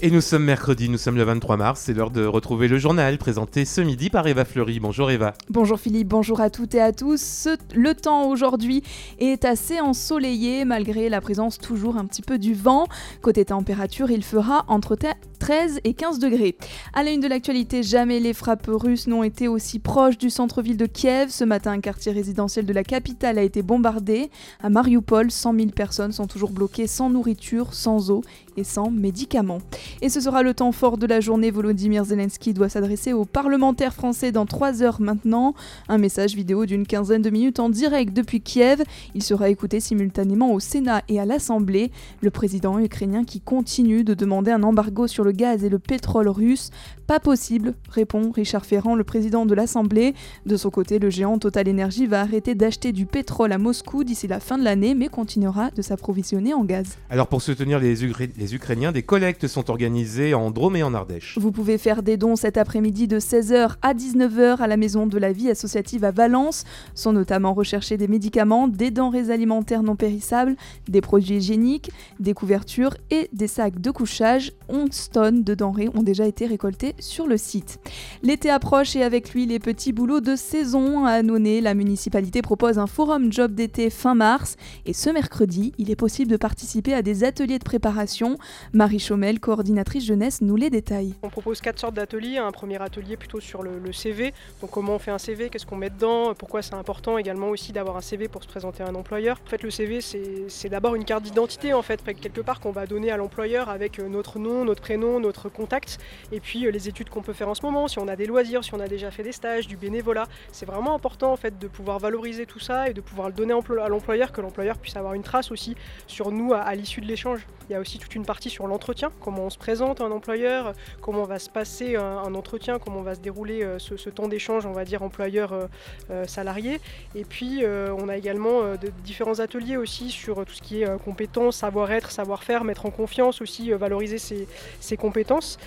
Et nous sommes mercredi, nous sommes le 23 mars, c'est l'heure de retrouver le journal présenté ce midi par Eva Fleury. Bonjour Eva. Bonjour Philippe, bonjour à toutes et à tous. le temps aujourd'hui est assez ensoleillé malgré la présence toujours un petit peu du vent. Côté température, il fera entre 13 et 15 degrés. À la une de l'actualité, jamais les frappes russes n'ont été aussi proches du centre-ville de Kiev. Ce matin, un quartier résidentiel de la capitale a été bombardé. À Mariupol, 100 000 personnes sont toujours bloquées sans nourriture, sans eau sans médicaments. Et ce sera le temps fort de la journée. Volodymyr Zelensky doit s'adresser aux parlementaires français dans 3 heures maintenant. Un message vidéo d'une quinzaine de minutes en direct depuis Kiev. Il sera écouté simultanément au Sénat et à l'Assemblée. Le président ukrainien qui continue de demander un embargo sur le gaz et le pétrole russe. Pas possible, répond Richard Ferrand, le président de l'Assemblée. De son côté, le géant Total Energy va arrêter d'acheter du pétrole à Moscou d'ici la fin de l'année, mais continuera de s'approvisionner en gaz. Alors pour soutenir les, les Ukrainiens, des collectes sont organisées en Drôme et en Ardèche. Vous pouvez faire des dons cet après-midi de 16h à 19h à la Maison de la Vie associative à Valence. Sont notamment recherchés des médicaments, des denrées alimentaires non périssables, des produits hygiéniques, des couvertures et des sacs de couchage. 11 tonnes de denrées ont déjà été récoltées sur le site. L'été approche et avec lui les petits boulots de saison. À Annonay, la municipalité propose un forum job d'été fin mars et ce mercredi, il est possible de participer à des ateliers de préparation. Marie Chaumel, coordinatrice jeunesse, nous les détaille. On propose quatre sortes d'ateliers. Un premier atelier plutôt sur le, CV, donc comment on fait un CV, qu'est-ce qu'on met dedans, pourquoi c'est important également aussi d'avoir un CV pour se présenter à un employeur. En fait, le CV, c'est d'abord une carte d'identité en fait, quelque part qu'on va donner à l'employeur avec euh, notre nom, notre prénom, notre contact, et puis euh, les études qu'on peut faire en ce moment, si on a des loisirs, si on a déjà fait des stages, du bénévolat. C'est vraiment important en fait de pouvoir valoriser tout ça et de pouvoir le donner à l'employeur, que l'employeur puisse avoir une trace aussi sur nous à, l'issue de l'échange. Il y a aussi toute une partie sur l'entretien, comment on se présente à un employeur, comment va se passer un, entretien, comment va se dérouler euh, ce, temps d'échange, on va dire employeur-salarié. Euh, et puis on a également différents ateliers aussi sur tout ce qui est compétences, savoir-être, savoir-faire, mettre en confiance aussi, valoriser ses compétences.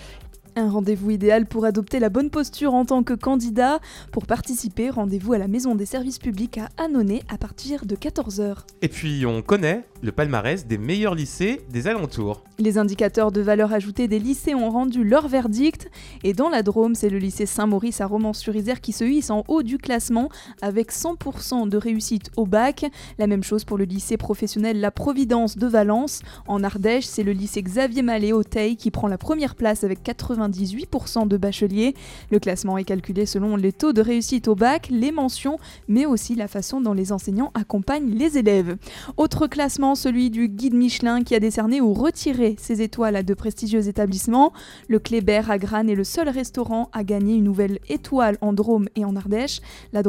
Un rendez-vous idéal pour adopter la bonne posture en tant que candidat. Pour participer, rendez-vous à la Maison des services publics à Annonay à partir de 14h. Et puis on connaît le palmarès des meilleurs lycées des alentours. Les indicateurs de valeur ajoutée des lycées ont rendu leur verdict. Et dans la Drôme, c'est le lycée Saint-Maurice à Romans-sur-Isère qui se hisse en haut du classement avec 100% de réussite au bac. La même chose pour le lycée professionnel La Providence de Valence. En Ardèche, c'est le lycée Xavier Mallet au Teil qui prend la première place avec 80 98% de bacheliers. Le classement est calculé selon les taux de réussite au bac, les mentions, mais aussi la façon dont les enseignants accompagnent les élèves. Autre classement, celui du guide Michelin qui a décerné ou retiré ses étoiles à de prestigieux établissements. Le Kléber à Grane est le seul restaurant à gagner une nouvelle étoile en Drôme et en Ardèche. La,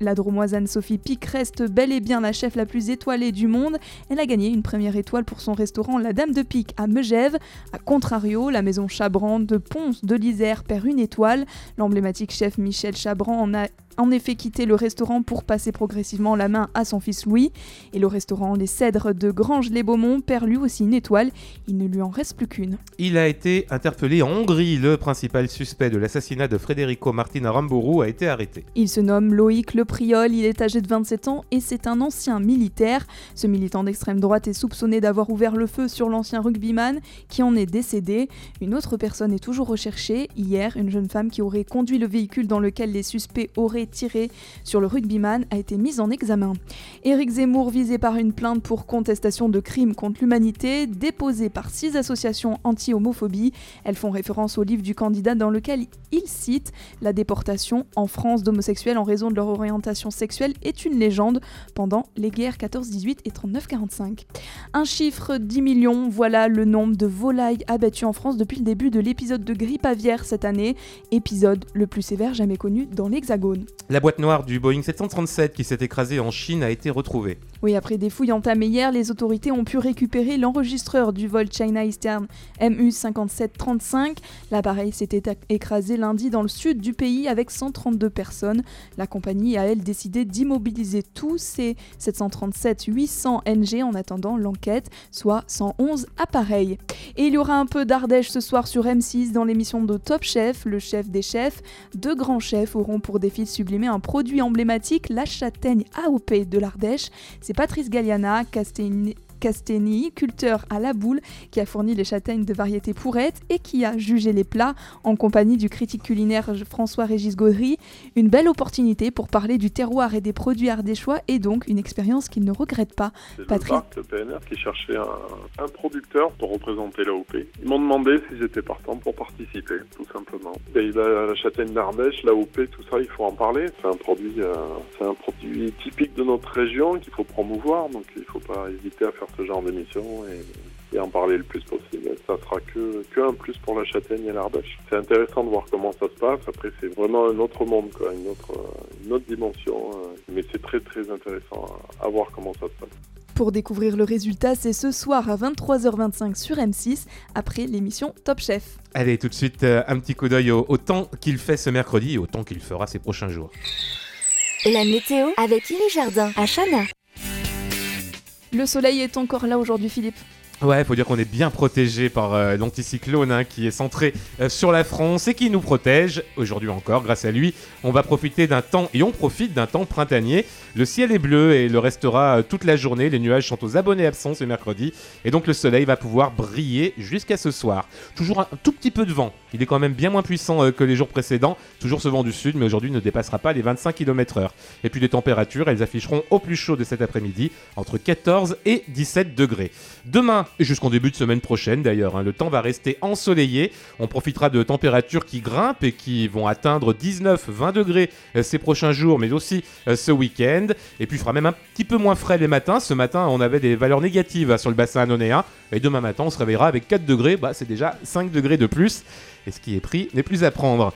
la Dromoisane Sophie Pic reste bel et bien la chef la plus étoilée du monde. Elle a gagné une première étoile pour son restaurant La Dame de Pic à Megève. A contrario, la maison Chabran de Ponce de l'Isère perd une étoile. L'emblématique chef Michel Chabran en a en effet quitté le restaurant pour passer progressivement la main à son fils Louis. Et le restaurant Les Cèdres de Granges-les-Beaumont perd lui aussi une étoile. Il ne lui en reste plus qu'une. Il a été interpellé en Hongrie. Le principal suspect de l'assassinat de Federico Martina Rambourou a été arrêté. Il se nomme Loïc Le Priol. Il est âgé de 27 ans et c'est un ancien militaire. Ce militant d'extrême droite est soupçonné d'avoir ouvert le feu sur l'ancien rugbyman qui en est décédé. Une autre personne est toujours recherchée. Hier, une jeune femme qui aurait conduit le véhicule dans lequel les suspects auraient tiré sur le rugbyman a été mise en examen. Éric Zemmour visé par une plainte pour contestation de crimes contre l'humanité déposée par six associations anti-homophobie. Elles font référence au livre du candidat dans lequel il cite La déportation en France d'homosexuels en raison de leur orientation sexuelle est une légende pendant les guerres 14-18 et 39-45. Un chiffre 10 millions, voilà le nombre de volailles abattues en France depuis le début de l'épisode de grippe aviaire cette année, épisode le plus sévère jamais connu dans l'Hexagone. La boîte noire du Boeing 737 qui s'est écrasé en Chine a été retrouvée. Oui, après des fouilles entamées hier, les autorités ont pu récupérer l'enregistreur du vol China Eastern MU5735. L'appareil s'était écrasé lundi dans le sud du pays avec 132 personnes. La compagnie a, elle, décidé d'immobiliser tous ses 737-800 NG en attendant l'enquête, soit 111 appareils. Et il y aura un peu d'Ardèche ce soir sur M6 dans l'émission de Top Chef, le chef des chefs. Deux grands chefs auront pour défi de un produit emblématique, la châtaigne AOP de l'Ardèche. C'est Patrice Galliana, Casteni, culteur à la boule, qui a fourni les châtaignes de variété pourrette et qui a jugé les plats en compagnie du critique culinaire François-Régis Gaudry. Une belle opportunité pour parler du terroir et des produits ardéchois et donc une expérience qu'il ne regrette pas. Patrick. le parc, le PNR, qui cherchait un, un producteur pour représenter l'AOP. Ils m'ont demandé si j'étais partant pour participer, tout simplement. Et la, la châtaigne d'Ardèche, l'AOP, tout ça, il faut en parler. C'est un produit, euh, c'est un produit typique de notre région qu'il faut promouvoir, donc il ne faut pas hésiter à faire ce genre d'émission et, et en parler le plus possible. Ça sera que, que un plus pour la châtaigne et l'Ardèche. C'est intéressant de voir comment ça se passe. Après, c'est vraiment un autre monde, quoi, une autre, une autre dimension. euh, mais c'est très très intéressant à, à voir comment ça se passe. Pour découvrir le résultat, c'est ce soir à 23h25 sur M6, après l'émission Top Chef. Allez, tout de suite, euh, un petit coup d'œil au, au temps qu'il fait ce mercredi et au temps qu'il fera ces prochains jours. La météo avec Iri Jardin à Chana. Le soleil est encore là aujourd'hui, Philippe. Ouais, faut dire qu'on est bien protégé par euh, l'anticyclone hein, qui est centré euh, sur la France et qui nous protège. Aujourd'hui encore, grâce à lui, on va profiter d'un temps et on profite d'un temps printanier. Le ciel est bleu et le restera euh, toute la journée. Les nuages sont aux abonnés absents ce mercredi et donc le soleil va pouvoir briller jusqu'à ce soir. Toujours un tout petit peu de vent. Il est quand même bien moins puissant que les jours précédents. Toujours ce vent du sud, mais aujourd'hui ne dépassera pas les 25 km/h. Et puis les températures, elles afficheront au plus chaud de cet après-midi entre 14 et 17 degrés. Demain jusqu'en début de semaine prochaine d'ailleurs, hein, le temps va rester ensoleillé. On profitera de températures qui grimpent et qui vont atteindre 19-20 degrés euh, ces prochains jours, mais aussi euh, ce week-end. Et puis il fera même un petit peu moins frais les matins. Ce matin, on avait des valeurs négatives hein, sur le bassin annonéen. Et demain matin, on se réveillera avec 4 degrés. Bah, c'est déjà 5 degrés de plus. Et ce qui est pris n'est plus à prendre.